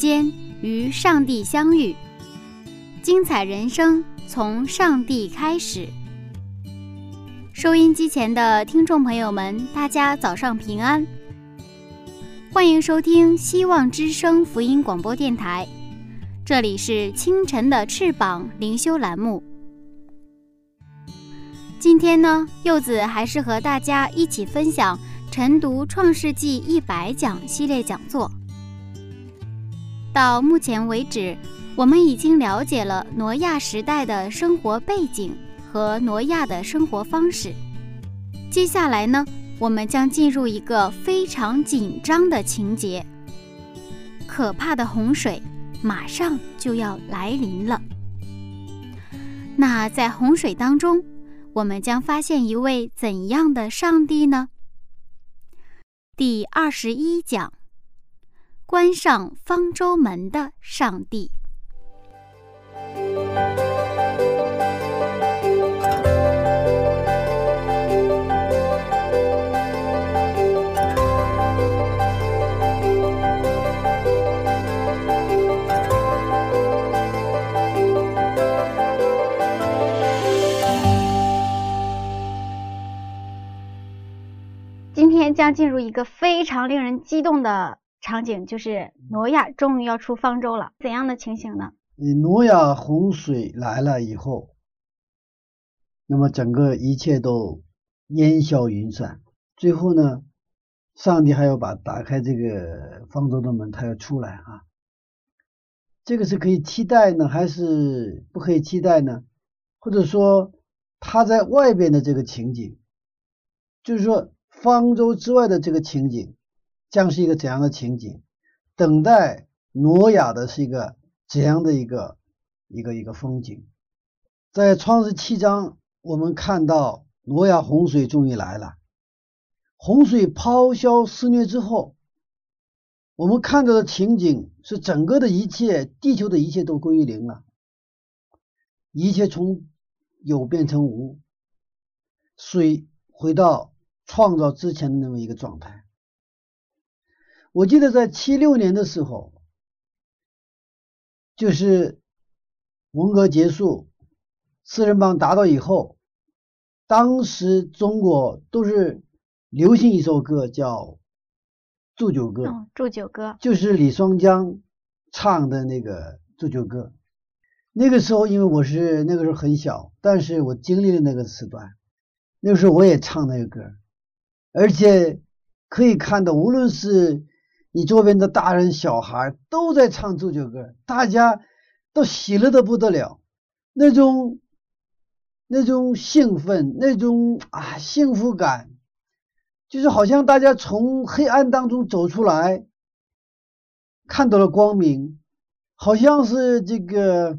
间与上帝相遇，精彩人生从上帝开始。收音机前的听众朋友们，大家早上平安，欢迎收听希望之声福音广播电台，这里是清晨的翅膀灵修栏目。今天呢，柚子还是和大家一起分享晨读《创世纪一百讲》系列讲座。到目前为止，我们已经了解了挪亚时代的生活背景。和挪亚的生活方式。接下来呢，我们将进入一个非常紧张的情节，可怕的洪水马上就要来临了。那在洪水当中，我们将发现一位怎样的上帝呢？第二十一讲：关上方舟门的上帝。今天将进入一个非常令人激动的场景，就是挪亚终于要出方舟了。怎样的情形呢？你挪亚洪水来了以后，那么整个一切都烟消云散。最后呢，上帝还要把打开这个方舟的门，他要出来啊。这个是可以期待呢，还是不可以期待呢？或者说他在外边的这个情景，就是说。方舟之外的这个情景将是一个怎样的情景？等待挪亚的是一个怎样的一个一个一个风景？在创世七章，我们看到挪亚洪水终于来了。洪水咆哮肆虐之后，我们看到的情景是整个的一切，地球的一切都归于零了，一切从有变成无，水回到。创造之前的那么一个状态。我记得在七六年的时候，就是文革结束，四人帮达到以后，当时中国都是流行一首歌叫《祝酒歌》，祝酒歌就是李双江唱的那个祝酒歌。那个时候，因为我是那个时候很小，但是我经历了那个时段，那个时候我也唱那个歌。而且可以看到，无论是你周边的大人小孩，都在唱祝酒歌，大家都喜乐的不得了，那种那种兴奋，那种啊幸福感，就是好像大家从黑暗当中走出来，看到了光明，好像是这个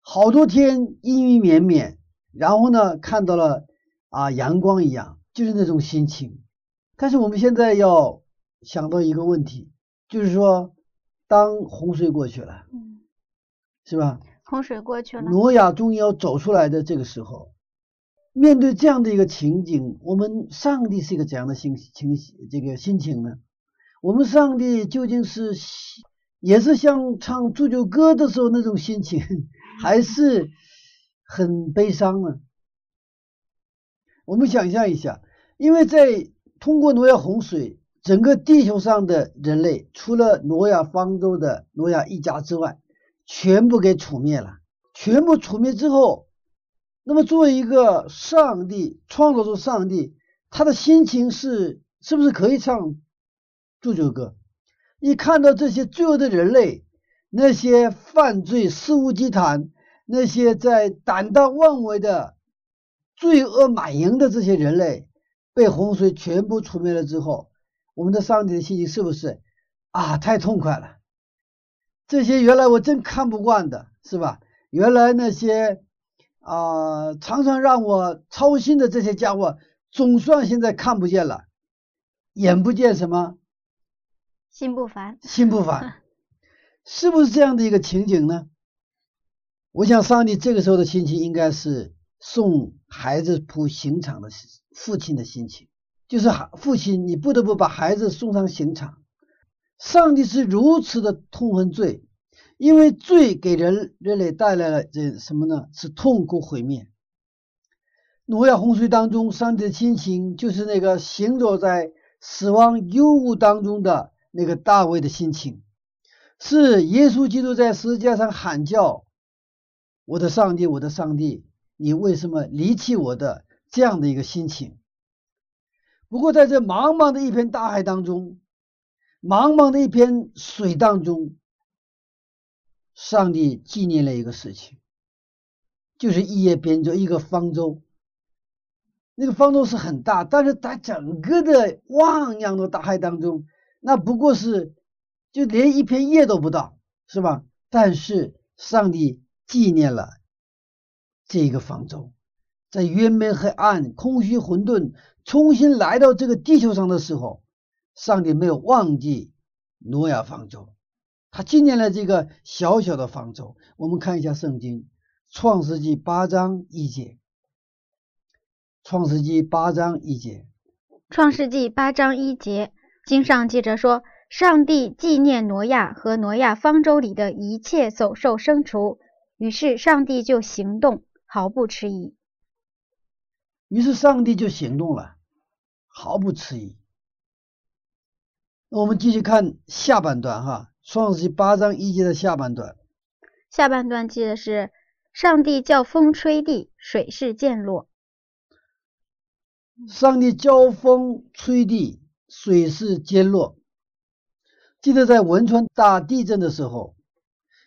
好多天阴雨绵绵，然后呢看到了啊阳光一样。就是那种心情，但是我们现在要想到一个问题，就是说，当洪水过去了，嗯，是吧？洪水过去了，挪亚终于要走出来的这个时候，面对这样的一个情景，我们上帝是一个怎样的心情？这个心情呢？我们上帝究竟是也是像唱祝酒歌的时候那种心情，还是很悲伤呢？我们想象一下。因为在通过挪亚洪水，整个地球上的人类，除了挪亚方舟的挪亚一家之外，全部给除灭了。全部除灭之后，那么作为一个上帝创造出上帝，他的心情是是不是可以唱祝酒歌？一看到这些罪恶的人类，那些犯罪肆无忌惮，那些在胆大妄为的罪恶满盈的这些人类被洪水全部除灭了之后，我们的上帝的心情是不是啊？太痛快了！这些原来我真看不惯的，是吧？原来那些啊常常让我操心的这些家伙，总算现在看不见了，眼不见什么？心不烦，心不烦，是不是这样的一个情景呢？我想上帝这个时候的心情应该是送孩子铺刑场的父亲的心情，就是父亲你不得不把孩子送上刑场。上帝是如此的痛恨罪，因为罪给人人类带来了这什么呢？是痛苦毁灭。挪亚洪水当中，上帝的心情就是那个行走在死亡幽雾当中的。那个大卫的心情，是耶稣基督在十字架上喊叫：“我的上帝，我的上帝，你为什么离弃我的？”这样的一个心情。不过，在这茫茫的一片大海当中，茫茫的一片水当中，上帝纪念了一个事情，就是一叶扁舟，一个方舟。那个方舟是很大，但是在整个的汪洋的大海当中。那不过是，就连一片叶都不到，是吧？但是上帝纪念了这个方舟，在渊面黑暗、空虚混沌重新来到这个地球上的时候，上帝没有忘记挪亚方舟，他纪念了这个小小的方舟。我们看一下圣经《创世纪》八章一节，《创世纪》八章一节，《创世纪》八章一节。经上记着说，上帝纪念挪亚和挪亚方舟里的一切走兽牲畜，于是上帝就行动，毫不迟疑。于是上帝就行动了，毫不迟疑。那我们继续看下半段哈，《创世纪》八章一节的下半段。下半段记的是上帝叫风吹地，水势渐落。上帝叫风吹地。水势渐落。记得在汶川大地震的时候，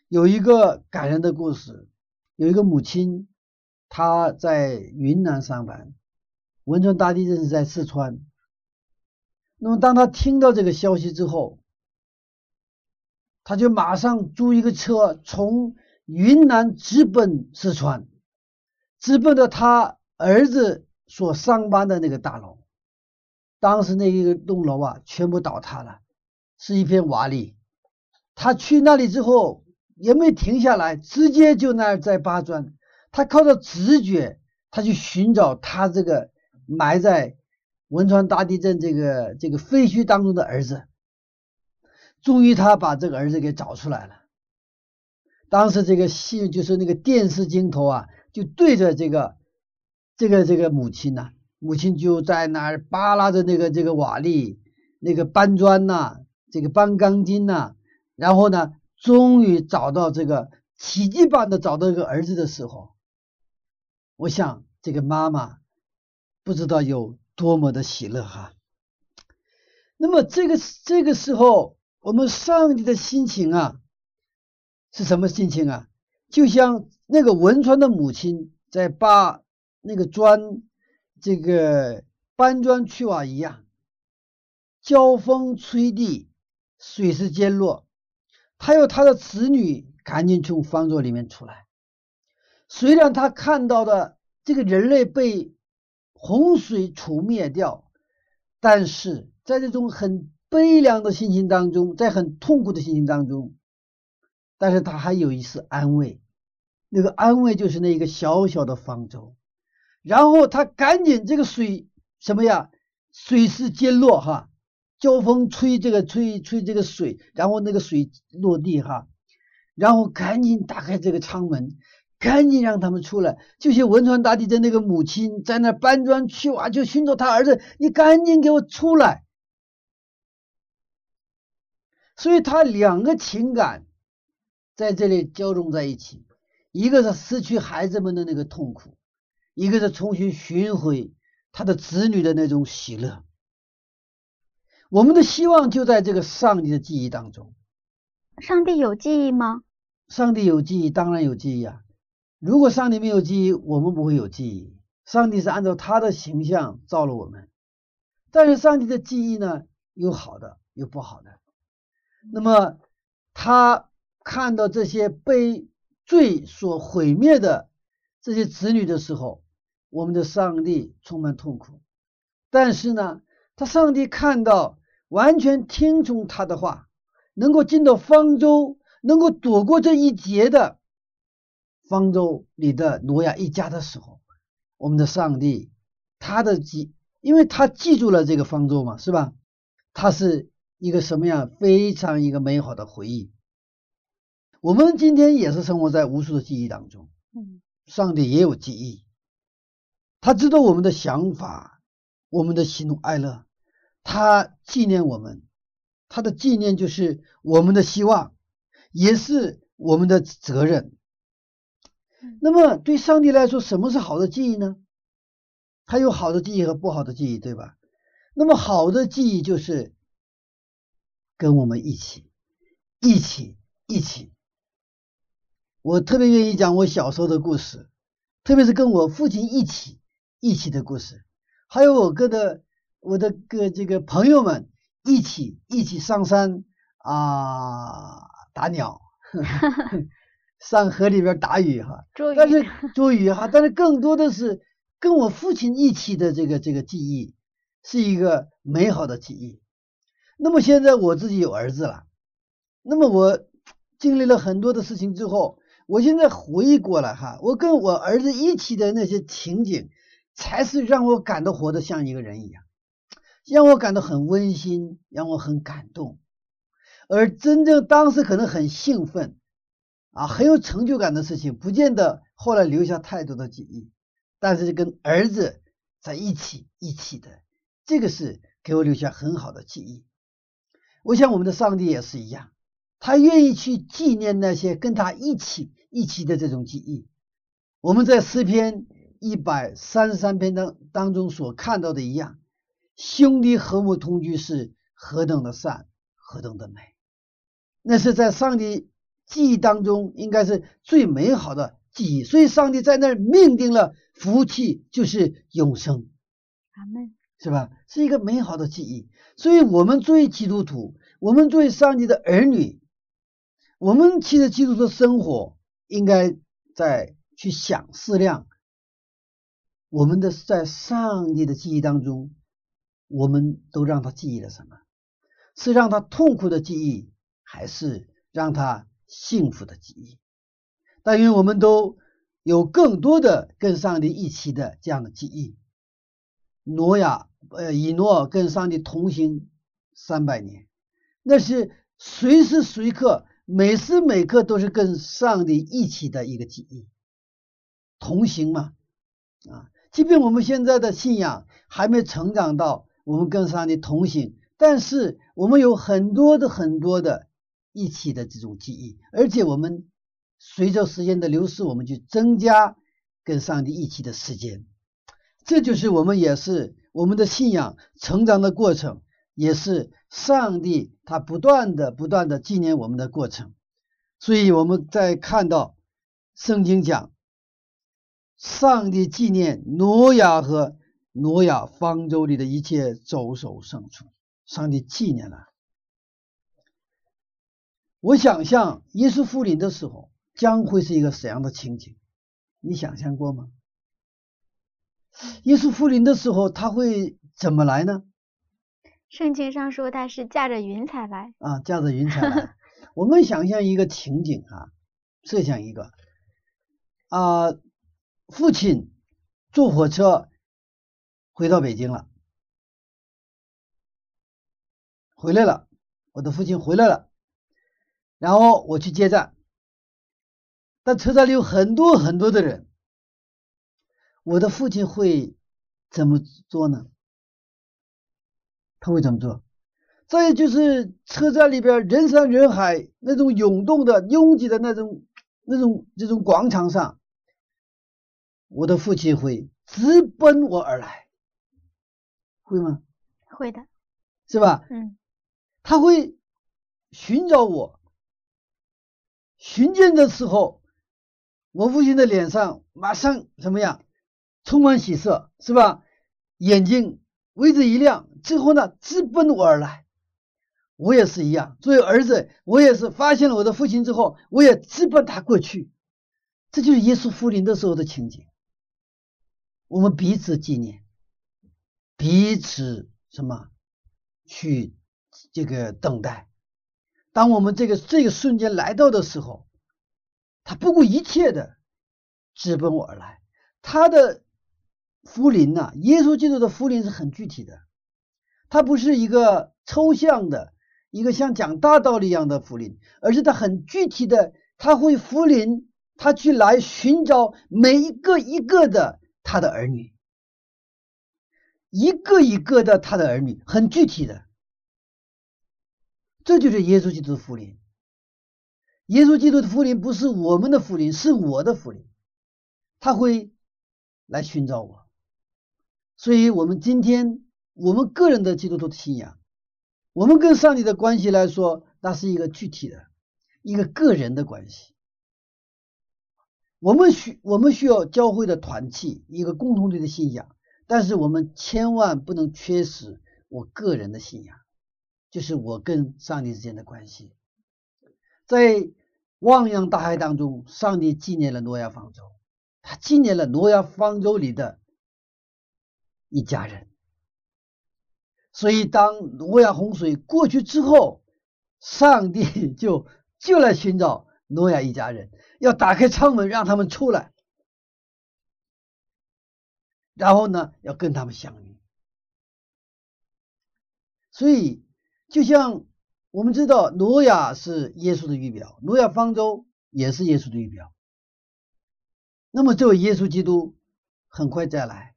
有一个感人的故事。有一个母亲，他在云南上班，汶川大地震是在四川。那么，当他听到这个消息之后，他就马上租一个车，从云南直奔四川，直奔到他儿子所上班的那个大楼。当时那一个栋楼啊，全部倒塌了，是一片瓦砾。他去那里之后也没停下来，直接就那儿在扒砖。他靠着直觉，他去寻找他这个埋在汶川大地震这个这个废墟当中的儿子。终于，他把这个儿子给找出来了。当时这个戏就是那个电视镜头啊，就对着这个这个这个母亲呐。母亲就在那儿扒拉着那个这个瓦砾，那个搬砖呐，这个搬钢筋呐，然后呢，终于找到这个奇迹般的找到一个儿子的时候，我想这个妈妈不知道有多么的喜乐哈。那么这个这个时候，我们上帝的心情啊，是什么心情啊？就像那个汶川的母亲在扒那个砖。这个搬砖去瓦一样，交风吹地，水势渐落。他有他的子女赶紧从方桌里面出来。虽然他看到的这个人类被洪水除灭掉，但是在这种很悲凉的心情当中，在很痛苦的心情当中，但是他还有一丝安慰。那个安慰就是那一个小小的方舟。然后他赶紧这个水什么呀？水势渐落哈，交风吹这个吹吹这个水，然后那个水落地哈，然后赶紧打开这个舱门，赶紧让他们出来。就像汶川大地震那个母亲在那搬砖去瓦，就寻找他儿子，你赶紧给我出来。所以他两个情感在这里交融在一起，一个是失去孩子们的那个痛苦。一个是重新寻回他的子女的那种喜乐，我们的希望就在这个上帝的记忆当中。上帝有记忆吗？上帝有记忆，当然有记忆啊。如果上帝没有记忆，我们不会有记忆。上帝是按照他的形象造了我们，但是上帝的记忆呢，有好的，有不好的。那么他看到这些被罪所毁灭的这些子女的时候，我们的上帝充满痛苦。但是呢，他上帝看到完全听从他的话，能够进到方舟，能够躲过这一劫的方舟里的挪亚一家的时候。我们的上帝，他的记，因为他记住了这个方舟嘛，是吧？他是一个什么样非常一个美好的回忆。我们今天也是生活在无数的记忆当中，嗯，上帝也有记忆，他知道我们的想法，我们的喜怒哀乐，他纪念我们，他的纪念就是我们的希望，也是我们的责任。那么对上帝来说，什么是好的记忆呢？他有好的记忆和不好的记忆，对吧？那么好的记忆就是跟我们一起，一起，一起。我特别愿意讲我小时候的故事，特别是跟我父亲一起一起的故事，还有我哥的我的个这个朋友们一起一起上山啊打鸟。上河里边打鱼哈，但是 捉鱼哈，但是更多的是跟我父亲一起的这个这个记忆，是一个美好的记忆。那么现在我自己有儿子了，那么我经历了很多的事情之后，我现在回忆过来哈，我跟我儿子一起的那些情景，才是让我感到活得像一个人一样，让我感到很温馨，让我很感动。而真正当时可能很兴奋。啊，很有成就感的事情，不见得后来留下太多的记忆，但是跟儿子在一起一起的，这个是给我留下很好的记忆。我想我们的上帝也是一样，他愿意去纪念那些跟他一起一起的这种记忆。我们在诗篇一百三十三篇当当中所看到的一样，兄弟和睦同居是何等的善，何等的美，那是在上帝。记忆当中应该是最美好的记忆，所以上帝在那儿命定了福气就是永生，阿门，是吧？是一个美好的记忆。所以，我们作为基督徒，我们作为上帝的儿女，我们其实基督徒的生活应该在去想思量，我们的在上帝的记忆当中，我们都让他记忆了什么？是让他痛苦的记忆，还是让他？幸福的记忆，但愿我们都有更多的跟上帝一起的这样的记忆。挪亚，呃，以诺跟上帝同行三百年，那是随时随刻、每时每刻都是跟上帝一起的一个记忆。同行嘛，啊，即便我们现在的信仰还没成长到我们跟上帝同行，但是我们有很多的很多的。一起的这种记忆，而且我们随着时间的流逝，我们就增加跟上帝一起的时间，这就是我们也是我们的信仰成长的过程，也是上帝他不断的不断的纪念我们的过程。所以我们在看到圣经讲，上帝纪念挪亚和挪亚方舟里的一切走手牲畜，上帝纪念了。我想象耶稣复临的时候将会是一个怎样的情景？你想象过吗？耶稣复临的时候他会怎么来呢？圣经上说他是驾着云彩来啊，驾着云彩来。我们想象一个情景啊，设想一个啊，父亲坐火车回到北京了，回来了，我的父亲回来了。然后我去接站，但车站里有很多很多的人，我的父亲会怎么做呢？他会怎么做？再就是车站里边人山人海，那种涌动的、拥挤的那种、那种这种广场上，我的父亲会直奔我而来，会吗？会的，是吧？嗯，他会寻找我。寻见的时候，我父亲的脸上马上怎么样，充满喜色，是吧？眼睛为之一亮，之后呢，直奔我而来。我也是一样，作为儿子，我也是发现了我的父亲之后，我也直奔他过去。这就是耶稣复临的时候的情景。我们彼此纪念，彼此什么去这个等待。当我们这个这个瞬间来到的时候。他不顾一切的直奔我而来，他的福临呐，耶稣基督的福临是很具体的，他不是一个抽象的，一个像讲大道理一样的福临，而是他很具体的，他会福临，他去来寻找每一个一个的他的儿女，一个一个的他的儿女，很具体的，这就是耶稣基督的福临。耶稣基督的福临不是我们的福临，是我的福临，他会来寻找我。所以，我们今天我们个人的基督徒的信仰，我们跟上帝的关系来说，那是一个具体的、一个个人的关系。我们需我们需要教会的团契，一个共同体的信仰，但是我们千万不能缺失我个人的信仰，就是我跟上帝之间的关系，在。汪洋大海当中，上帝纪念了诺亚方舟，他纪念了诺亚方舟里的一家人。所以，当诺亚洪水过去之后，上帝 就就来寻找诺亚一家人，要打开舱门让他们出来，然后呢，要跟他们相遇。所以，就像。我们知道，挪亚是耶稣的预表，挪亚方舟也是耶稣的预表。那么，这位耶稣基督很快再来，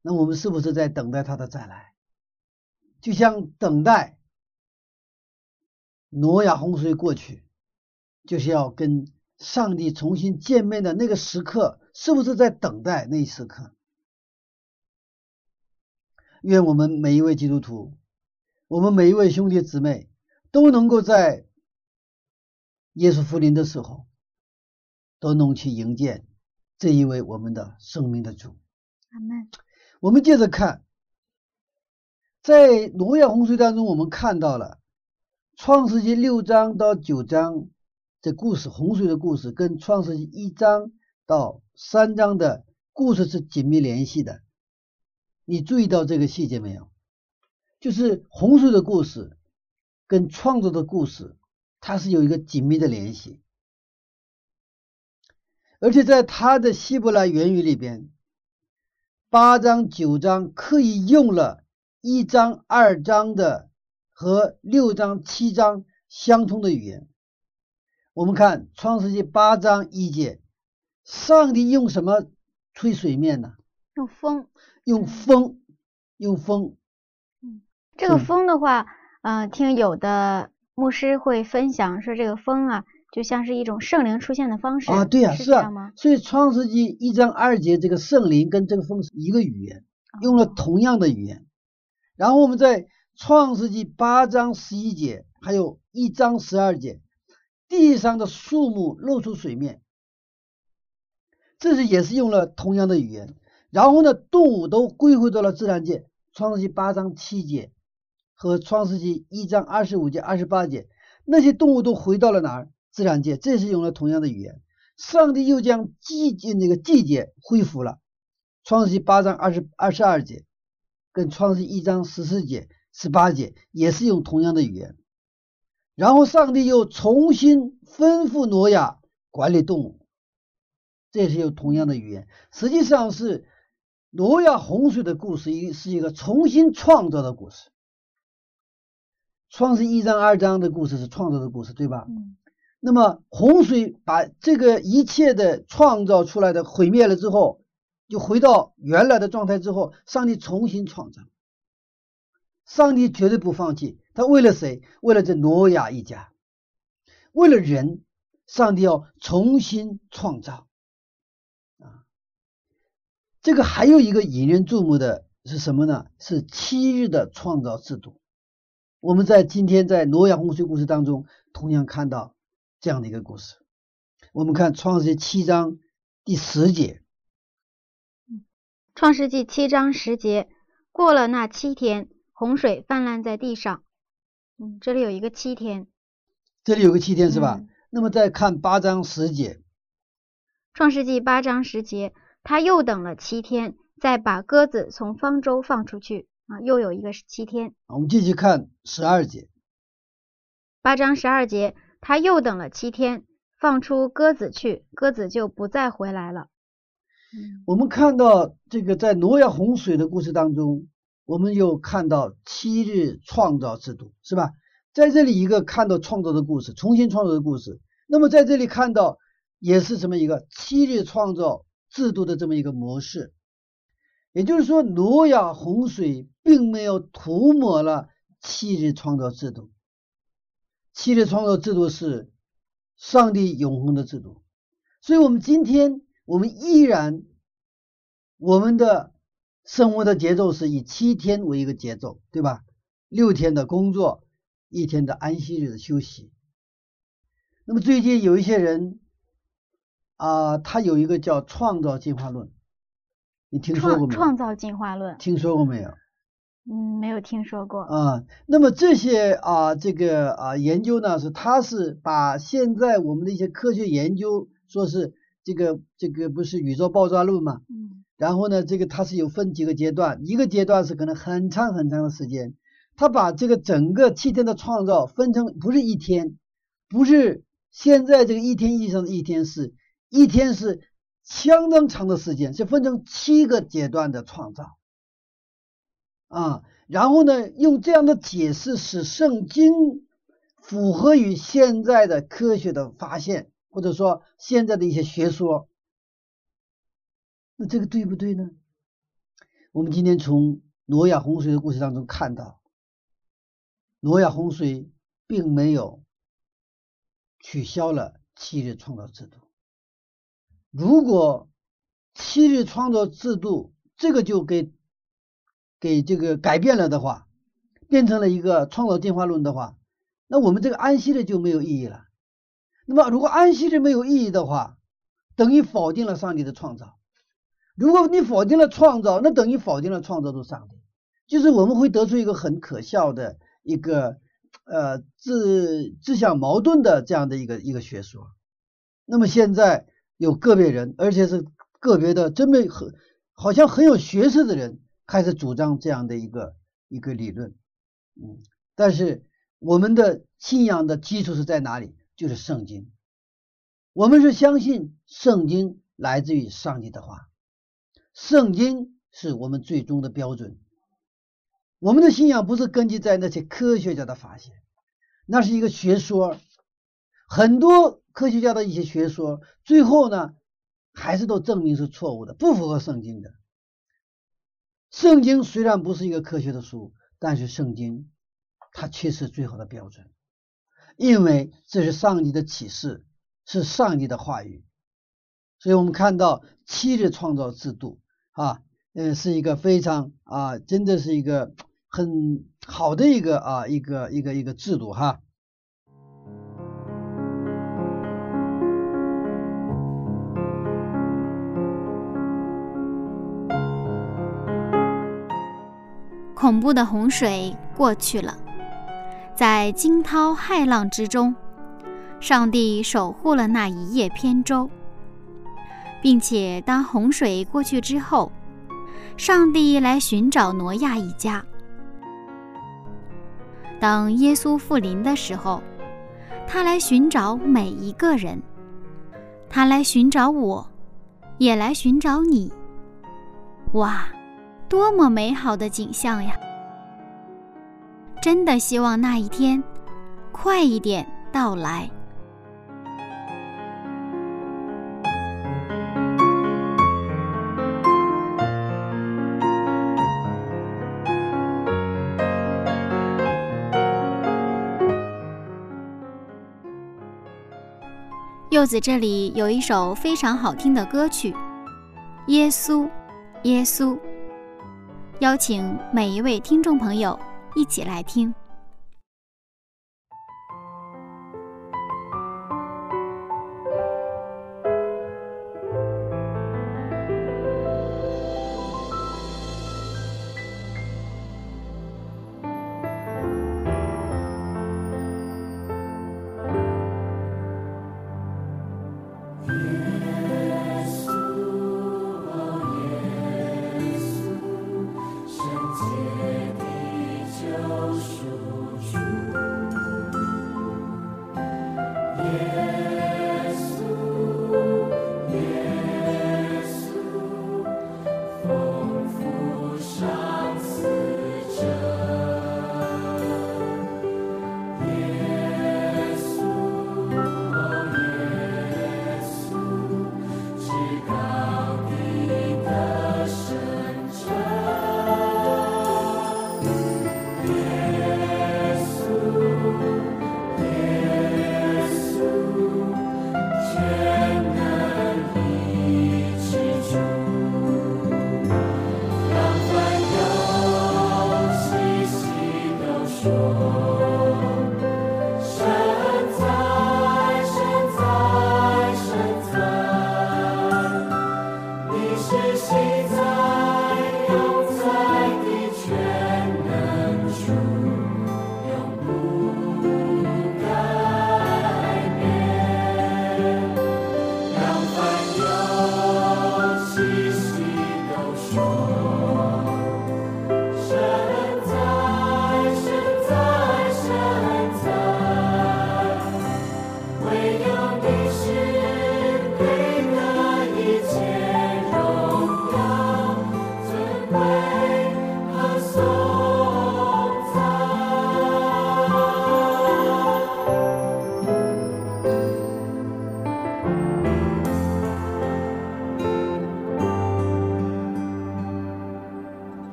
那我们是不是在等待他的再来？就像等待挪亚洪水过去，就是要跟上帝重新见面的那个时刻，是不是在等待那一时刻？愿我们每一位基督徒。我们每一位兄弟姊妹都能够在耶稣福临的时候，都能去迎接这一位我们的生命的主。阿门。我们接着看，在挪亚洪水当中，我们看到了创世纪六章到九章这故事，洪水的故事跟创世纪一章到三章的故事是紧密联系的。你注意到这个细节没有？就是洪水的故事跟创作的故事，它是有一个紧密的联系，而且在他的希伯来原语里边，八章九章刻意用了一章二章的和六章七章相通的语言。我们看创世纪八章一节，上帝用什么吹水面呢？用风，用风，用风。这个风的话，嗯，听有的牧师会分享说，这个风啊，就像是一种圣灵出现的方式啊，对呀，是啊，所以创世纪一章二节，这个圣灵跟这个风是一个语言，用了同样的语言。然后我们在创世纪八章十一节，还有一章十二节，地上的树木露出水面，这是也是用了同样的语言。然后呢，动物都归回到了自然界，创世纪八章七节。和创世纪一章二十五节、二十八节，那些动物都回到了哪儿？自然界，这是用了同样的语言。上帝又将季那个季节恢复了。创世纪八章二十二十二节，跟创世纪一章十四节、十八节也是用同样的语言。然后上帝又重新吩咐挪亚管理动物，这也是用同样的语言。实际上是挪亚洪水的故事，一是一个重新创造的故事。创世一章二章的故事是创造的故事，对吧？嗯。那么洪水把这个一切的创造出来的毁灭了之后，就回到原来的状态之后，上帝重新创造。上帝绝对不放弃，他为了谁？为了这挪亚一家，为了人，上帝要重新创造。啊，这个还有一个引人注目的是什么呢？是七日的创造制度。我们在今天在挪亚洪水故事当中，同样看到这样的一个故事。我们看创世纪七章第十节。创世纪七章十节，过了那七天，洪水泛滥在地上。嗯，这里有一个七天，这里有个七天是吧？嗯那么再看八章十节，创世纪八章十节，他又等了七天，再把鸽子从方舟放出去。啊，又有一个是七天。我们继续看十二节。八章十二节，他又等了七天，放出鸽子去，鸽子就不再回来了。嗯我们看到这个在挪亚洪水的故事当中，我们又看到七日创造制度，是吧？在这里一个看到创造的故事，重新创造的故事。那么在这里看到也是什么一个七日创造制度的这么一个模式。也就是说，挪亚洪水并没有涂抹了七日创造制度。七日创造制度是上帝永恒的制度，所以我们今天我们依然我们的生活的节奏是以七天为一个节奏，对吧？六天的工作，一天的安息日的休息。那么最近有一些人啊、他有一个叫创造进化论，你听说过没有？创创造进化论，听说过没有？嗯，没有听说过。啊，那么这些啊，这个啊研究呢，是它是把现在我们的一些科学研究，说是这个这个不是宇宙爆炸论嘛？嗯然后呢，这个它是有分几个阶段，一个阶段是可能很长很长的时间，它把这个整个七天的创造分成不是一天，不是现在这个一天意义上的一天是，一天是相当长的时间，是分成七个阶段的创造。啊，然后呢，用这样的解释使圣经符合于现在的科学的发现，或者说现在的一些学说。那这个对不对呢？我们今天从挪亚洪水的故事当中看到，挪亚洪水并没有取消了七日创造制度。如果七日创造制度这个就给给这个改变了的话，变成了一个创造进化论的话，那我们这个安息日就没有意义了。那么如果安息日没有意义的话，等于否定了上帝的创造。如果你否定了创造，那等于否定了创造主上帝，就是我们会得出一个很可笑的一个呃自自相矛盾的这样的一个一个学说。那么现在有个别人，而且是个别的真的很好像很有学识的人，开始主张这样的一个一个理论。嗯，但是我们的信仰的基础是在哪里？就是圣经。我们是相信圣经来自于上帝的话。圣经是我们最终的标准。我们的信仰不是根据在那些科学家的发现，那是一个学说。很多科学家的一些学说，最后呢，还是都证明是错误的，不符合圣经的。圣经虽然不是一个科学的书，但是圣经它却是最好的标准，因为这是上帝的启示，是上帝的话语。所以我们看到七日创造制度啊，嗯，是一个非常啊，真的是一个很好的一个啊，一个一个一个制度哈。恐怖的洪水过去了，在惊涛骇浪之中，上帝守护了那一叶扁舟，并且当洪水过去之后，上帝来寻找挪亚一家。当耶稣复临的时候，他来寻找每一个人，他来寻找我，也来寻找你。哇！多么美好的景象呀！真的希望那一天快一点到来。柚子这里有一首非常好听的歌曲《耶稣，耶稣》。邀请每一位听众朋友一起来听。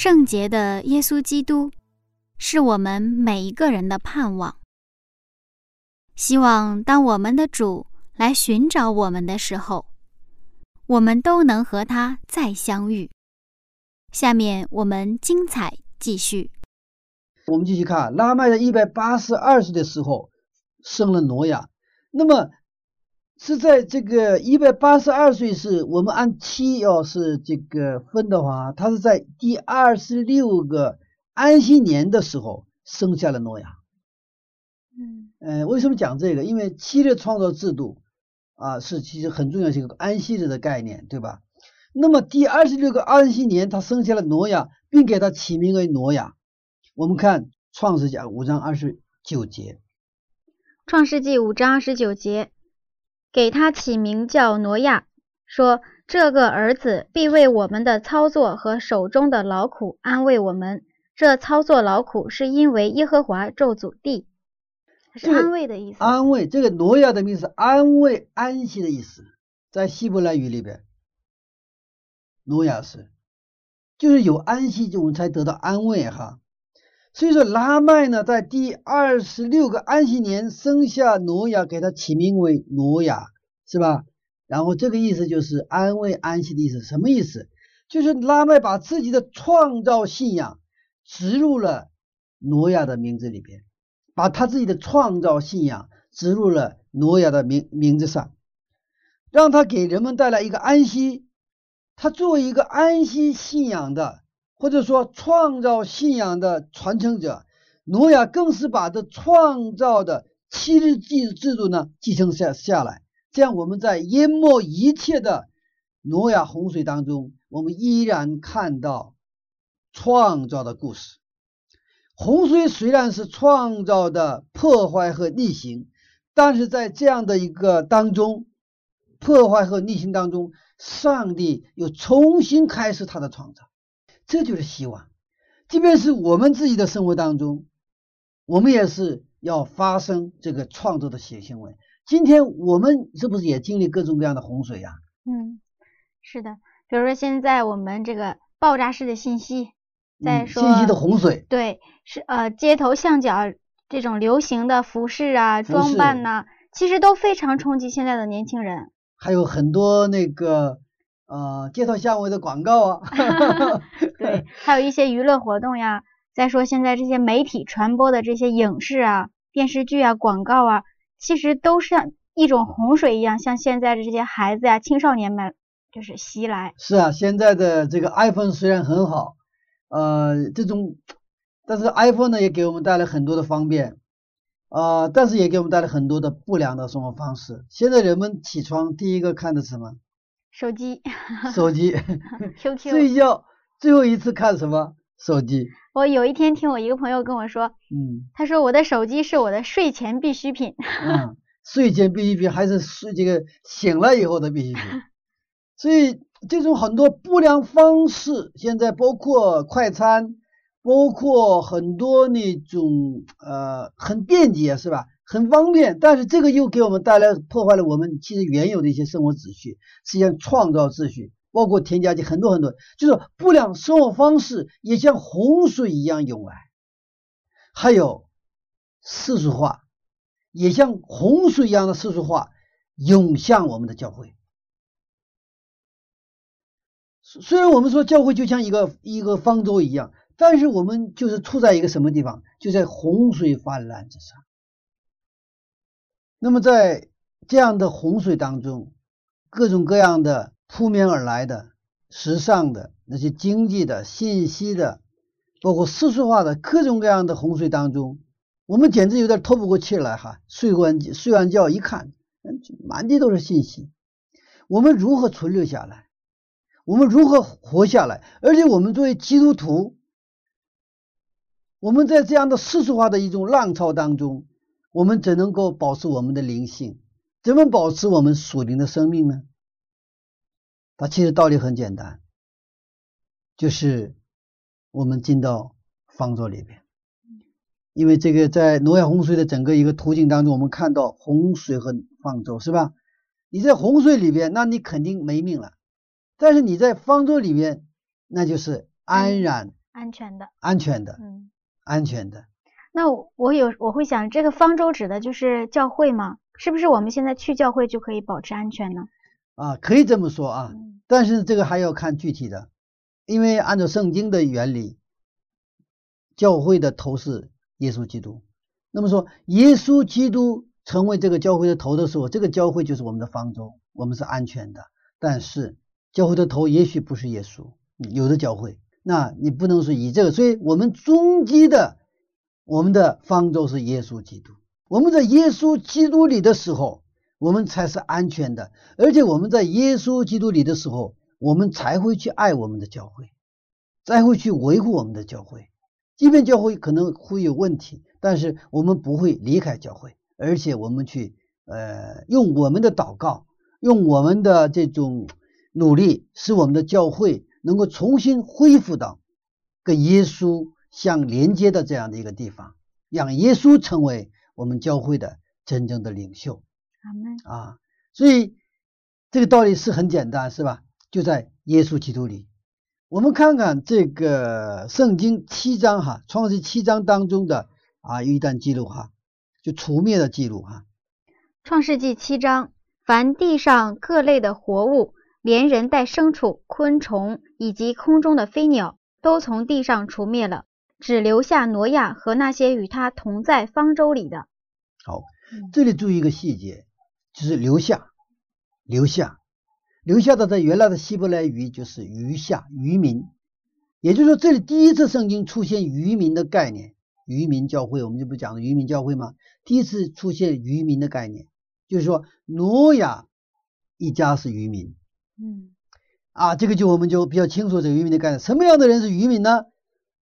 圣洁的耶稣基督是我们每一个人的盼望。希望当我们的主来寻找我们的时候，我们都能和他再相遇。下面我们精彩继续。我们继续看，拉麦在一百八十二岁的时候生了挪亚。那么是在这个一百八十二岁，是我们按七要是这个分的话，他是在第二十六个安息年的时候生下了诺亚。嗯，呃，为什么讲这个？因为七的创造制度啊，是其实很重要一个安息日的概念，对吧？那么第二十六个安息年，他生下了挪亚，并给他起名为挪亚。我们看创世纪五章二十九节，创世纪五章二十九节。给他起名叫挪亚，说这个儿子必为我们的操作和手中的劳苦安慰我们。这操作劳苦是因为耶和华咒诅地，是安慰的意思。安慰这个挪亚的名字，安慰安息的意思，在希伯来语里边，挪亚是就是有安息，我们才得到安慰哈。所以说拉麦呢，在第二十六个安息年生下挪亚，给他起名为挪亚，是吧？然后这个意思就是安慰安息的意思，什么意思？就是拉麦把自己的创造信仰植入了挪亚的名字里边，把他自己的创造信仰植入了挪亚的名名字上，让他给人们带来一个安息。他作为一个安息信仰的。或者说，创造信仰的传承者，挪亚更是把这创造的七日祭制度呢继承下下来。这样，我们在淹没一切的挪亚洪水当中，我们依然看到创造的故事。洪水虽然是创造的破坏和逆行，但是在这样的一个当中，破坏和逆行当中，上帝又重新开始他的创造。这就是希望，即便是我们自己的生活当中，我们也是要发生这个创作的写行为。今天我们是不是也经历各种各样的洪水呀？嗯，是的。比如说现在我们这个爆炸式的信息，在说信息的洪水，对，是呃街头巷角这种流行的服饰啊、装扮呐，其实都非常冲击现在的年轻人。还有很多那个。呃，街头巷尾的广告啊，对，还有一些娱乐活动呀。再说现在这些媒体传播的这些影视啊、电视剧啊、广告啊，其实都是像一种洪水一样，向现在的这些孩子呀、青少年们就是袭来。是啊，现在的这个 iPhone 虽然很好，呃，这种，但是 iPhone 呢也给我们带来很多的方便，啊，但是也给我们带来很多的不良的生活方式。现在人们起床第一个看的是什么？手机，手机，QQ，睡觉最后一次看什么？手机。我有一天听我一个朋友跟我说，嗯，他说我的手机是我的睡前必需品。嗯，睡前必需品还是睡这个醒了以后的必需品。所以这种很多不良方式，现在包括快餐，包括很多那种呃很便捷，是吧？很方便，但是这个又给我们带来破坏了我们其实原有的一些生活秩序，实际上创造秩序，包括添加剂很多很多，就是不良生活方式也像洪水一样涌来，还有世俗化，也像洪水一样的世俗化涌向我们的教会。虽然我们说教会就像一个一个方舟一样，但是我们就是处在一个什么地方？就在洪水泛滥之上。那么在这样的洪水当中，各种各样的扑面而来的时尚的那些经济的信息的，包括世俗化的各种各样的洪水当中，我们简直有点透不过气来哈！睡完睡完觉一看，满地都是信息，我们如何存留下来？我们如何活下来？而且我们作为基督徒，我们在这样的世俗化的一种浪潮当中。我们怎能够保持我们的灵性？怎么保持我们属灵的生命呢？它其实道理很简单，就是我们进到方舟里边。因为这个在挪亚洪水的整个一个途径当中，我们看到洪水和方舟，是吧？你在洪水里边，那你肯定没命了；但是你在方舟里边，那就是安然安全的，安全的，嗯。安全的。那我有我会想，这个方舟指的就是教会吗？是不是我们现在去教会就可以保持安全呢？啊，可以这么说啊，嗯但是这个还要看具体的，因为按照圣经的原理，教会的头是耶稣基督。那么说，耶稣基督成为这个教会的头的时候，这个教会就是我们的方舟，我们是安全的。但是教会的头也许不是耶稣，有的教会，那你不能说以这个，所以我们终极的我们的方舟是耶稣基督。我们在耶稣基督里的时候，我们才是安全的，而且我们在耶稣基督里的时候，我们才会去爱我们的教会，才会去维护我们的教会。即便教会可能会有问题，但是我们不会离开教会，而且我们去呃用我们的祷告，用我们的这种努力，使我们的教会能够重新恢复到跟耶稣相连接的这样的一个地方，让耶稣成为我们教会的真正的领袖。阿门。啊，所以这个道理是很简单，是吧？就在耶稣基督里。我们看看这个圣经七章哈，创世七章当中的啊有一段记录哈，就除灭的记录哈。创世纪七章，凡地上各类的活物，连人带牲畜、昆虫以及空中的飞鸟，都从地上除灭了，只留下挪亚和那些与他同在方舟里的。好嗯，这里注意一个细节，就是留下，留下，留下的在原来的希伯来语就是余下，渔民。也就是说，这里第一次圣经出现渔民的概念，渔民教会，我们就不讲了渔民教会吗？第一次出现渔民的概念，就是说挪亚一家是渔民嗯啊，这个就我们就比较清楚这个渔民的概念。什么样的人是渔民呢？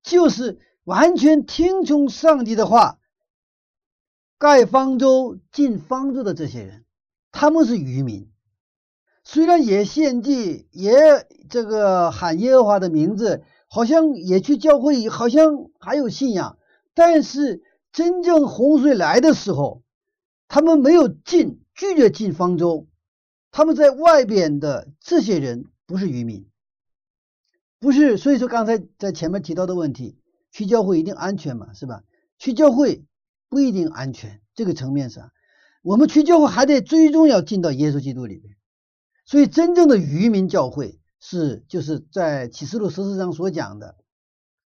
就是完全听从上帝的话，盖方舟、进方舟的这些人，他们是渔民。虽然也献祭，也这个喊耶和华的名字，好像也去教会，好像还有信仰，但是真正洪水来的时候，他们没有进，拒绝进方舟。他们在外边的这些人不是渔民，不是。所以说刚才在前面提到的问题，去教会一定安全嘛，是吧？去教会不一定安全，这个层面上，我们去教会还得最终要进到耶稣基督里面。所以真正的渔民教会是就是在启示录十四章所讲的，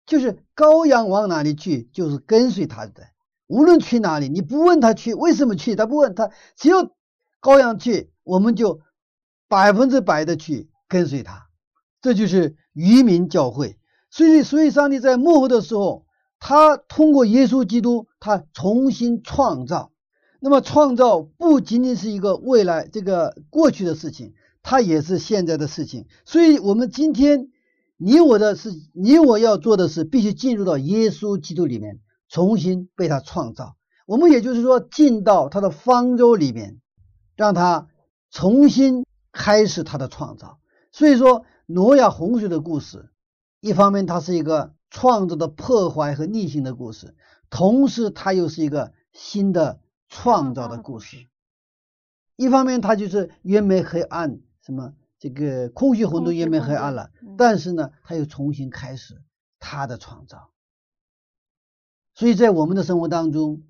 就是羔羊往哪里去，就是跟随他的，无论去哪里，你不问他去为什么去，他不问他，只要羔羊去，我们就百分之百的去跟随他，这就是渔民教会。所以，所以上帝在幕后的时候，他通过耶稣基督，他重新创造。那么，创造不仅仅是一个未来这个过去的事情。它也是现在的事情，所以，我们今天你我的是你我要做的是，必须进入到耶稣基督里面，重新被他创造。我们也就是说，进到他的方舟里面，让他重新开始他的创造。所以说，挪亚洪水的故事，一方面它是一个创造的破坏和逆行的故事，同时它又是一个新的创造的故事。一方面，它就是越美黑暗。什么？这个空虚混沌越变黑暗了，但是呢，它又重新开始他的创造。所以在我们的生活当中，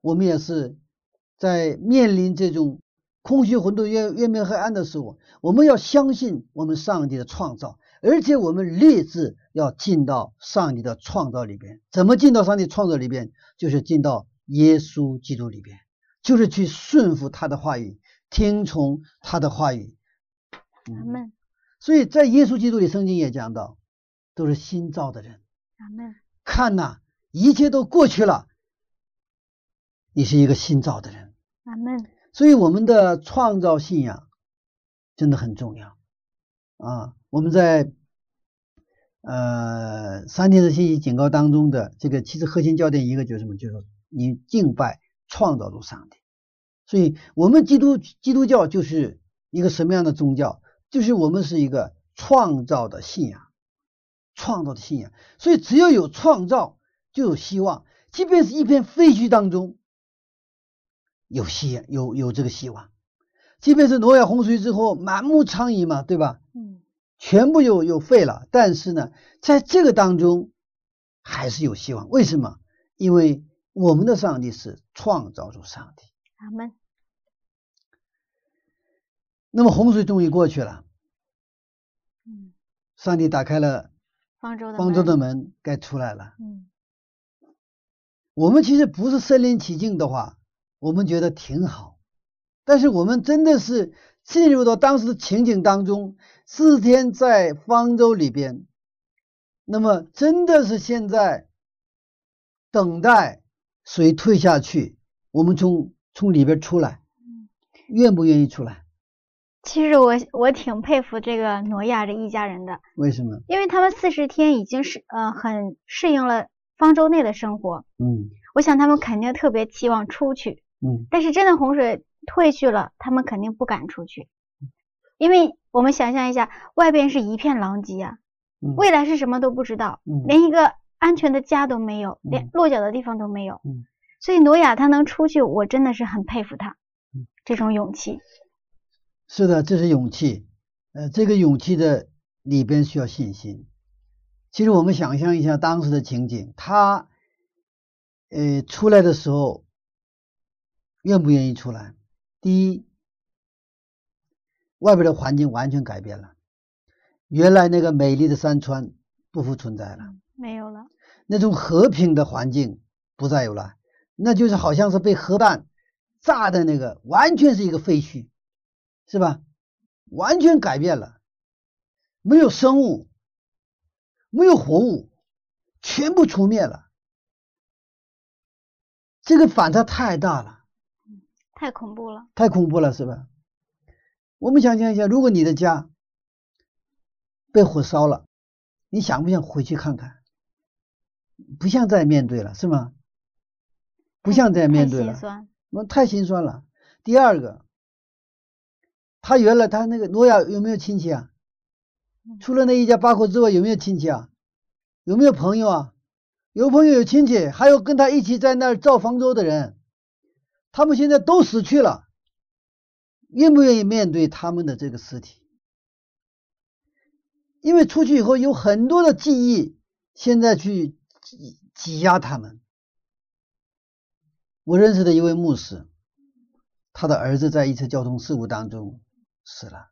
我们也是在面临这种空虚混沌越越变黑暗的时候，我们要相信我们上帝的创造，而且我们立志要进到上帝的创造里边。怎么进到上帝创造里边？就是进到耶稣基督里边，就是去顺服他的话语，听从他的话语。阿门。所以在耶稣基督里，圣经也讲到，都是新造的人。阿门。看呐，一切都过去了，你是一个新造的人。阿门。所以我们的创造信仰真的很重要啊！我们在呃三天的信息警告当中的这个，其实核心焦点一个就是什么？就是你敬拜创造主上帝。所以我们基督基督教就是一个什么样的宗教？就是我们是一个创造的信仰，创造的信仰。所以只要有创造，就有希望。即便是一片废墟当中，有希有有这个希望。即便是挪亚洪水之后，满目疮痍嘛，对吧？嗯，全部有有废了。但是呢，在这个当中，还是有希望。为什么？因为我们的上帝是创造主上帝。阿门。那么洪水终于过去了，嗯，上帝打开了方舟的方舟的门，门，该出来了。嗯我们其实不是身临其境的话，我们觉得挺好。但是我们真的是进入到当时的情景当中，四十天在方舟里边，那么真的是现在等待水退下去，我们从从里边出来，愿不愿意出来？其实我我挺佩服这个挪亚这一家人的，为什么？因为他们四十天已经是呃很适应了方舟内的生活，嗯我想他们肯定特别期望出去，嗯。但是真的洪水退去了，他们肯定不敢出去，因为我们想象一下，外边是一片狼藉啊，嗯，未来是什么都不知道，嗯。连一个安全的家都没有，连嗯。落脚的地方都没有，嗯。所以挪亚他能出去，我真的是很佩服他嗯。这种勇气。是的，这是勇气。呃，这个勇气的里边需要信心。其实我们想象一下当时的情景，他呃出来的时候愿不愿意出来？第一，外边的环境完全改变了，原来那个美丽的山川不复存在了，没有了，那种和平的环境不再有了，那就是好像是被核弹炸的那个，完全是一个废墟，是吧？完全改变了，没有生物，没有活物，全部除灭了。这个反差太大了，太恐怖了。太恐怖了，是吧？我们想象一下，如果你的家被火烧了，你想不想回去看看？不想再面对了，是吗？不想再面对了，太心酸。那太心酸了。第二个，他原来他那个诺亚有没有亲戚啊？嗯除了那一家八口之外，有没有亲戚啊？有没有朋友啊？有朋友有亲戚，还有跟他一起在那儿造方舟的人，他们现在都死去了，愿不愿意面对他们的这个尸体？因为出去以后有很多的记忆，现在去挤挤压他们。我认识的一位牧师，他的儿子在一次交通事故当中死了。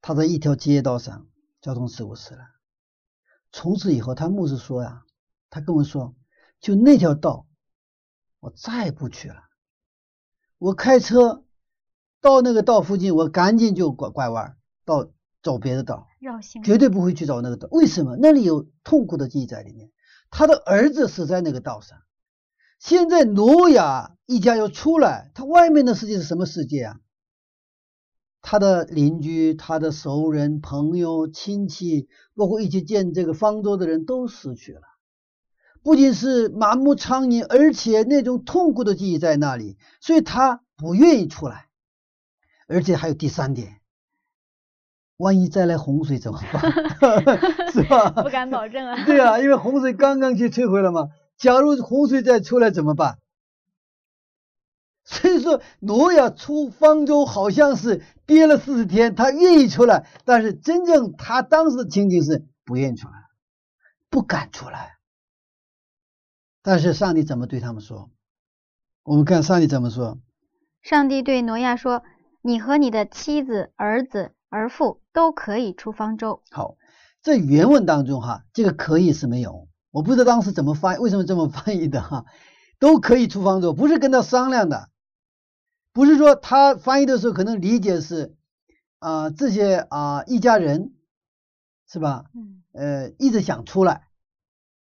他在一条街道上交通事故死了。从此以后，他牧师说呀，他跟我说，就那条道，我再也不去了。我开车到那个道附近，我赶紧就拐拐弯，到走别的道，绕行绝对不会去找那个道。为什么？那里有痛苦的记忆在里面。他的儿子死在那个道上。现在挪亚一家要出来，他外面的世界是什么世界啊？他的邻居、他的熟人、朋友、亲戚，包括一起建这个方舟的人都死去了。不仅是满目疮痍，而且那种痛苦的记忆在那里，所以他不愿意出来。而且还有第三点，万一再来洪水怎么办？是吧？不敢保证啊。对啊，因为洪水刚刚去摧毁了嘛。假如洪水再出来怎么办？所以说，挪亚出方舟好像是憋了四十天，他愿意出来，但是真正他当时的情景是不愿意出来，不敢出来。但是上帝怎么对他们说？我们看上帝怎么说。上帝对挪亚说：“你和你的妻子、儿子、儿妇都可以出方舟。好，在原文当中哈，这个可以是没有，我不知道当时怎么翻，为什么这么翻译的哈，都可以出方舟，不是跟他商量的，不是说他翻译的时候可能理解是啊、这些啊、一家人是吧？嗯，呃，一直想出来，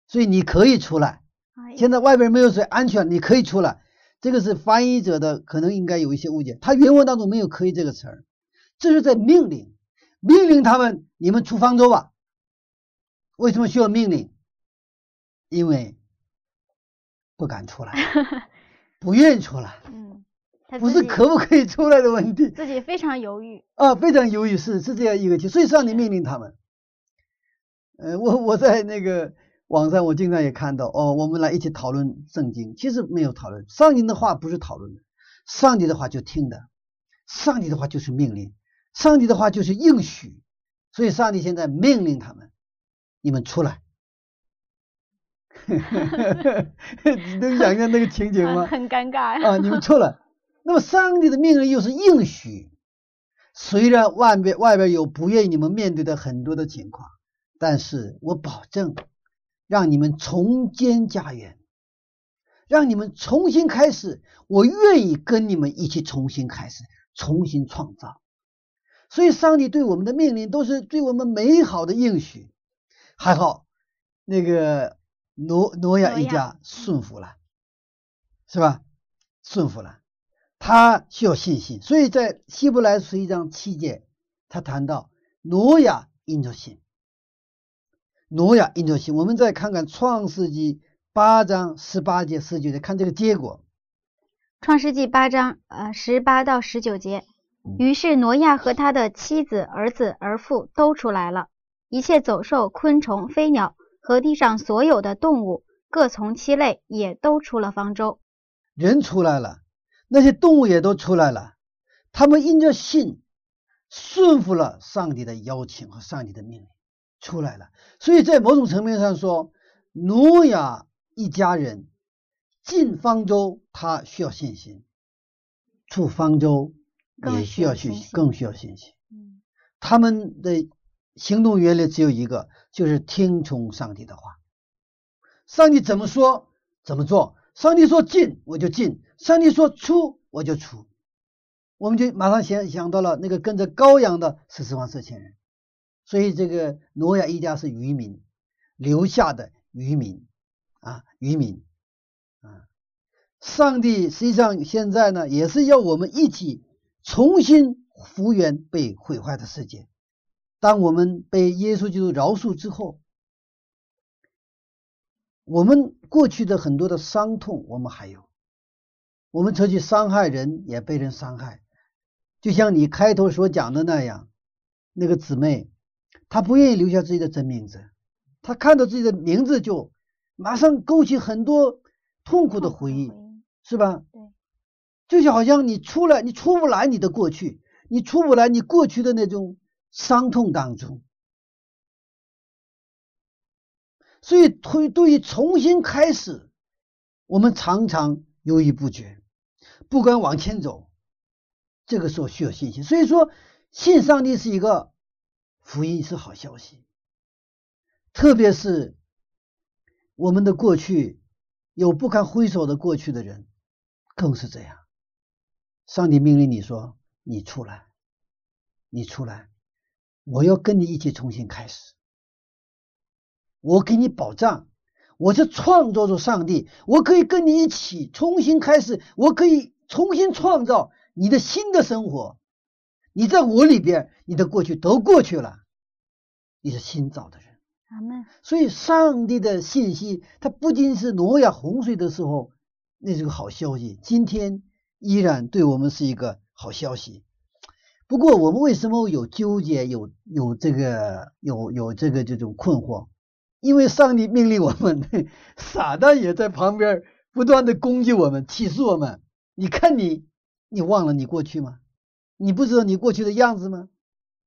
所以你可以出来。哎现在外边没有水，安全，你可以出来。这个是翻译者的可能应该有一些误解，他原文当中没有“可以”这个词儿，这是在命令，命令他们你们出方舟吧。为什么需要命令？因为不敢出来，不愿意出来，嗯，不是可不可以出来的问题自己非常犹豫。啊，非常犹豫，是是这样一个题，所以上帝命令他们。呃，我我在那个网上，我经常也看到哦，我们来一起讨论圣经，其实没有讨论，上帝的话不是讨论的，上帝的话就听的，上帝的话就是命令，上帝的话就是应许，所以上帝现在命令他们，你们出来，你能想象那个情景吗？很尴尬啊，你们错了。那么上帝的命令又是应许，虽然外边外边有不愿意你们面对的很多的情况，但是我保证让你们重建家园，让你们重新开始。我愿意跟你们一起重新开始，重新创造。所以，上帝对我们的命令都是对我们美好的应许。还好，那个挪挪亚一家顺服了，是吧？顺服了。他需要信心，所以在希伯来书一章七节，他谈到挪亚因着信，挪亚应着信。我们再看看创世纪八章十八节十九节，看这个结果。创世纪八章呃十八到十九节，于是挪亚和他的妻子、儿子、儿妇都出来了，一切走兽、昆虫、飞鸟和地上所有的动物，各从其类，也都出了方舟。人出来了。那些动物也都出来了，他们因着信顺服了上帝的邀请和上帝的命令，出来了。所以在某种层面上说，挪亚一家人进方舟，他需要信心；出方舟也需要信心，更需要信心。他们的行动原理只有一个，就是听从上帝的话。上帝怎么说，怎么做。上帝说进，我就进；上帝说出，我就出。我们就马上想想到了那个跟着羔羊的十四万四千人。所以这个挪亚一家是渔民留下的渔民啊，渔民啊。上帝实际上现在呢，也是要我们一起重新复原被毁坏的世界。当我们被耶稣基督饶恕之后。我们过去的很多的伤痛，我们还有。我们曾去伤害人，也被人伤害。就像你开头所讲的那样，那个姊妹，她不愿意留下自己的真名字，他看到自己的名字就马上勾起很多痛苦的回忆，是吧？对。就好像你出来，你出不来你的过去，你出不来你过去的那种伤痛当中。所以，推对于重新开始，我们常常犹豫不决，不敢往前走。这个时候需要信心。所以说，信上帝是一个福音，是好消息。特别是我们的过去有不堪回首的过去的人，更是这样。上帝命令你说：“你出来，你出来，我要跟你一起重新开始。”我给你保障，我是创造主上帝，我可以跟你一起重新开始，我可以重新创造你的新的生活。你在我里边，你的过去都过去了，你是新造的人。阿门。所以，上帝的信息，它不仅是挪亚洪水的时候，那是个好消息，今天依然对我们是一个好消息。不过，我们为什么有纠结，有有这个，有有这个这种困惑？因为上帝命令我们，撒旦也在旁边不断的攻击我们，起诉我们。你看你，你忘了你过去吗？你不知道你过去的样子吗？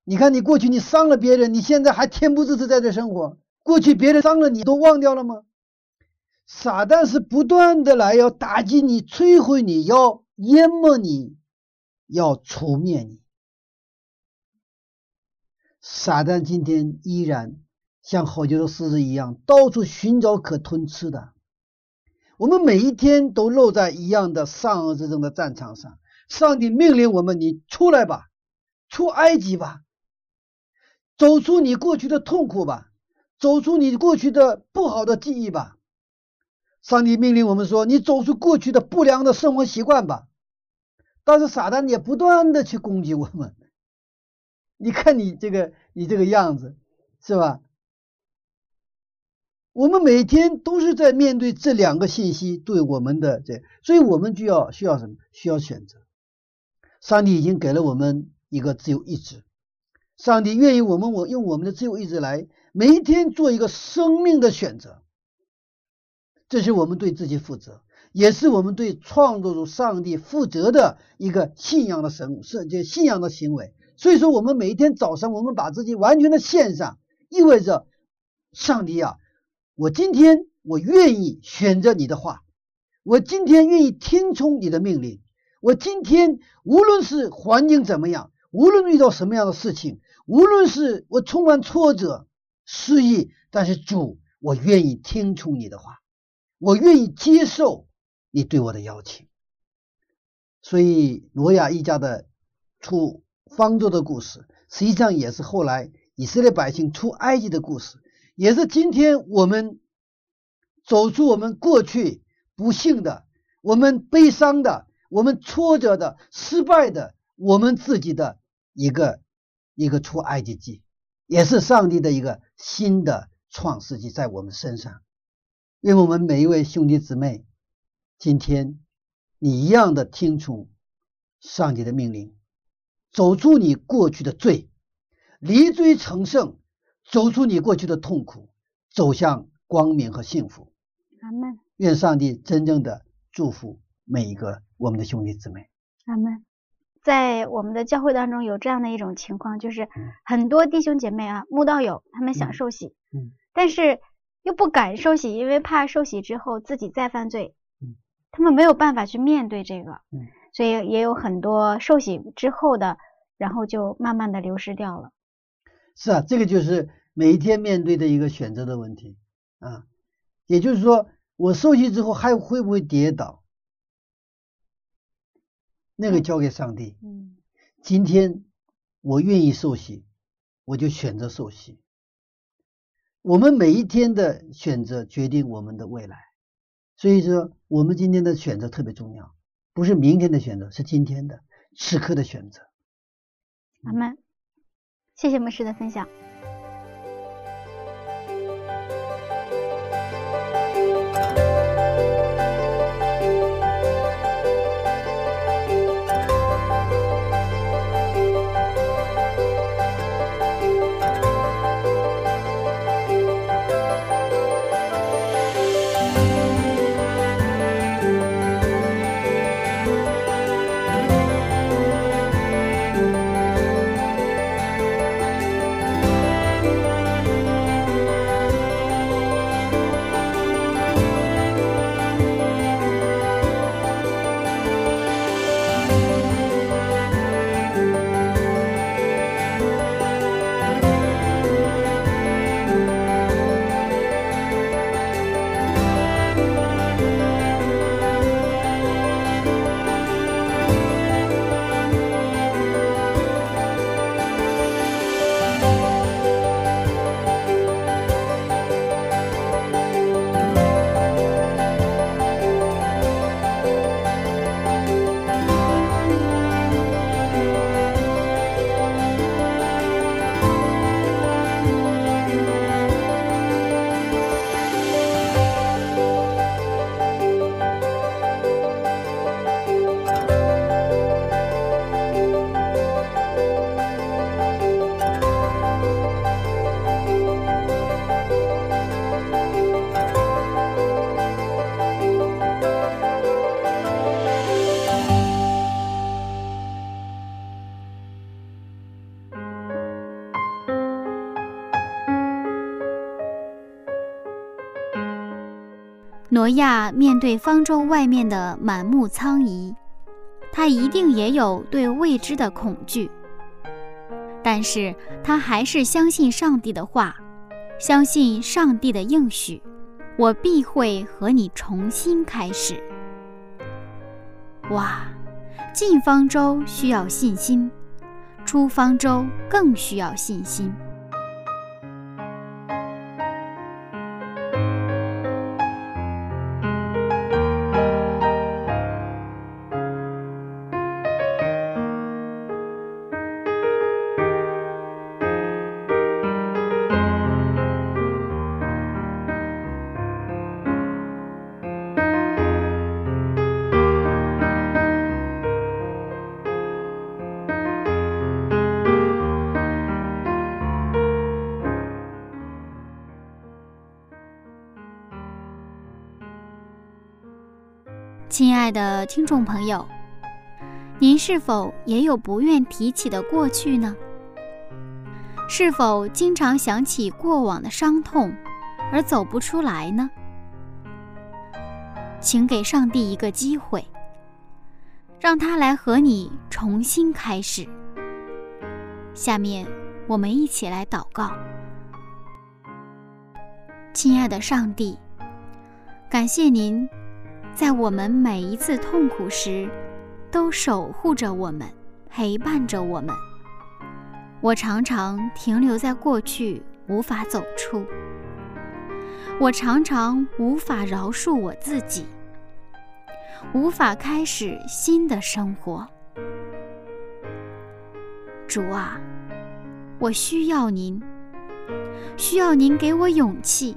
你看你过去你伤了别人，你现在还恬不知耻在这生活。过去别人伤了你都忘掉了吗？撒旦是不断的来要打击你、摧毁你、要淹没你、要除灭你。撒旦今天依然。像好几的狮子一样，到处寻找可吞吃的。我们每一天都落在一样的善恶之争的战场上。上帝命令我们：你出来吧，出埃及吧，走出你过去的痛苦吧，走出你过去的不好的记忆吧。上帝命令我们说：你走出过去的不良的生活习惯吧。但是撒旦也不断的去攻击我们。你看你这个，你这个样子，是吧？我们每天都是在面对这两个信息对我们的这，所以我们就要需要什么？需要选择。上帝已经给了我们一个自由意志，上帝愿意我们我用我们的自由意志来每一天做一个生命的选择。这是我们对自己负责，也是我们对创造主上帝负责的一个信仰的神是就信仰的行为。所以说，我们每一天早上，我们把自己完全的献上，意味着上帝啊。我今天我愿意选择你的话，我今天愿意听从你的命令。我今天无论是环境怎么样，无论遇到什么样的事情，无论是我充满挫折、失意，但是主，我愿意听从你的话，我愿意接受你对我的邀请。所以，挪亚一家的出方舟的故事，实际上也是后来以色列百姓出埃及的故事，也是今天我们走出我们过去不幸的、我们悲伤的。我们挫折的、失败的，我们自己的一个一个出埃及记，也是上帝的一个新的创世纪，在我们身上。愿我们每一位兄弟姊妹，今天你一样的听从上帝的命令，走出你过去的罪，离罪成圣，走出你过去的痛苦，走向光明和幸福。阿门。愿上帝真正的祝福每一个。我们的兄弟姊妹，阿门。在我们的教会当中有这样的一种情况，就是很多弟兄姐妹啊，慕道友，他们想受洗，嗯，但是又不敢受洗，因为怕受洗之后自己再犯罪，嗯，他们没有办法去面对这个，嗯，所以也有很多受洗之后的，然后就慢慢的流失掉了。是啊，这个就是每一天面对的一个选择的问题啊，也就是说，我受洗之后还会不会跌倒？那个交给上帝。嗯，今天我愿意受洗，我就选择受洗。我们每一天的选择决定我们的未来，所以说我们今天的选择特别重要，不是明天的选择，是今天的此刻的选择。阿门。谢谢牧师的分享。挪亚面对方舟外面的满目苍夷，他一定也有对未知的恐惧，但是他还是相信上帝的话，相信上帝的应许：“我必会和你重新开始。”哇，进方舟需要信心，出方舟更需要信心。亲爱的听众朋友，您是否也有不愿提起的过去呢？是否经常想起过往的伤痛而走不出来呢？请给上帝一个机会，让他来和你重新开始。下面，我们一起来祷告。亲爱的上帝，感谢您在我们每一次痛苦时都守护着我们，陪伴着我们。我常常停留在过去，无法走出；我常常无法饶恕我自己，无法开始新的生活。主啊，我需要您，需要您给我勇气。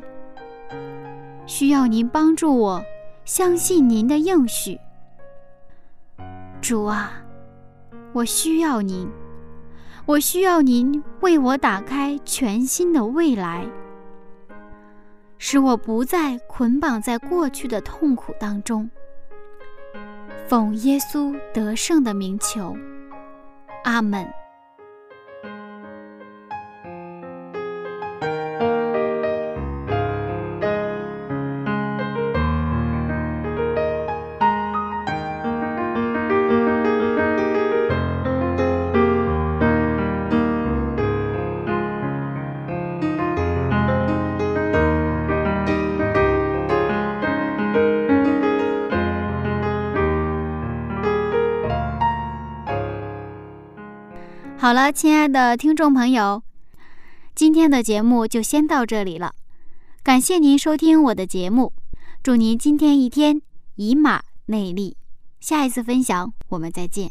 需要您帮助我，相信您的应许。主啊，我需要您，我需要您为我打开全新的未来，使我不再捆绑在过去的痛苦当中。奉耶稣得胜的名求，阿门。好了，亲爱的听众朋友，今天的节目就先到这里了。感谢您收听我的节目，祝您今天一天以马内利。下一次分享，我们再见。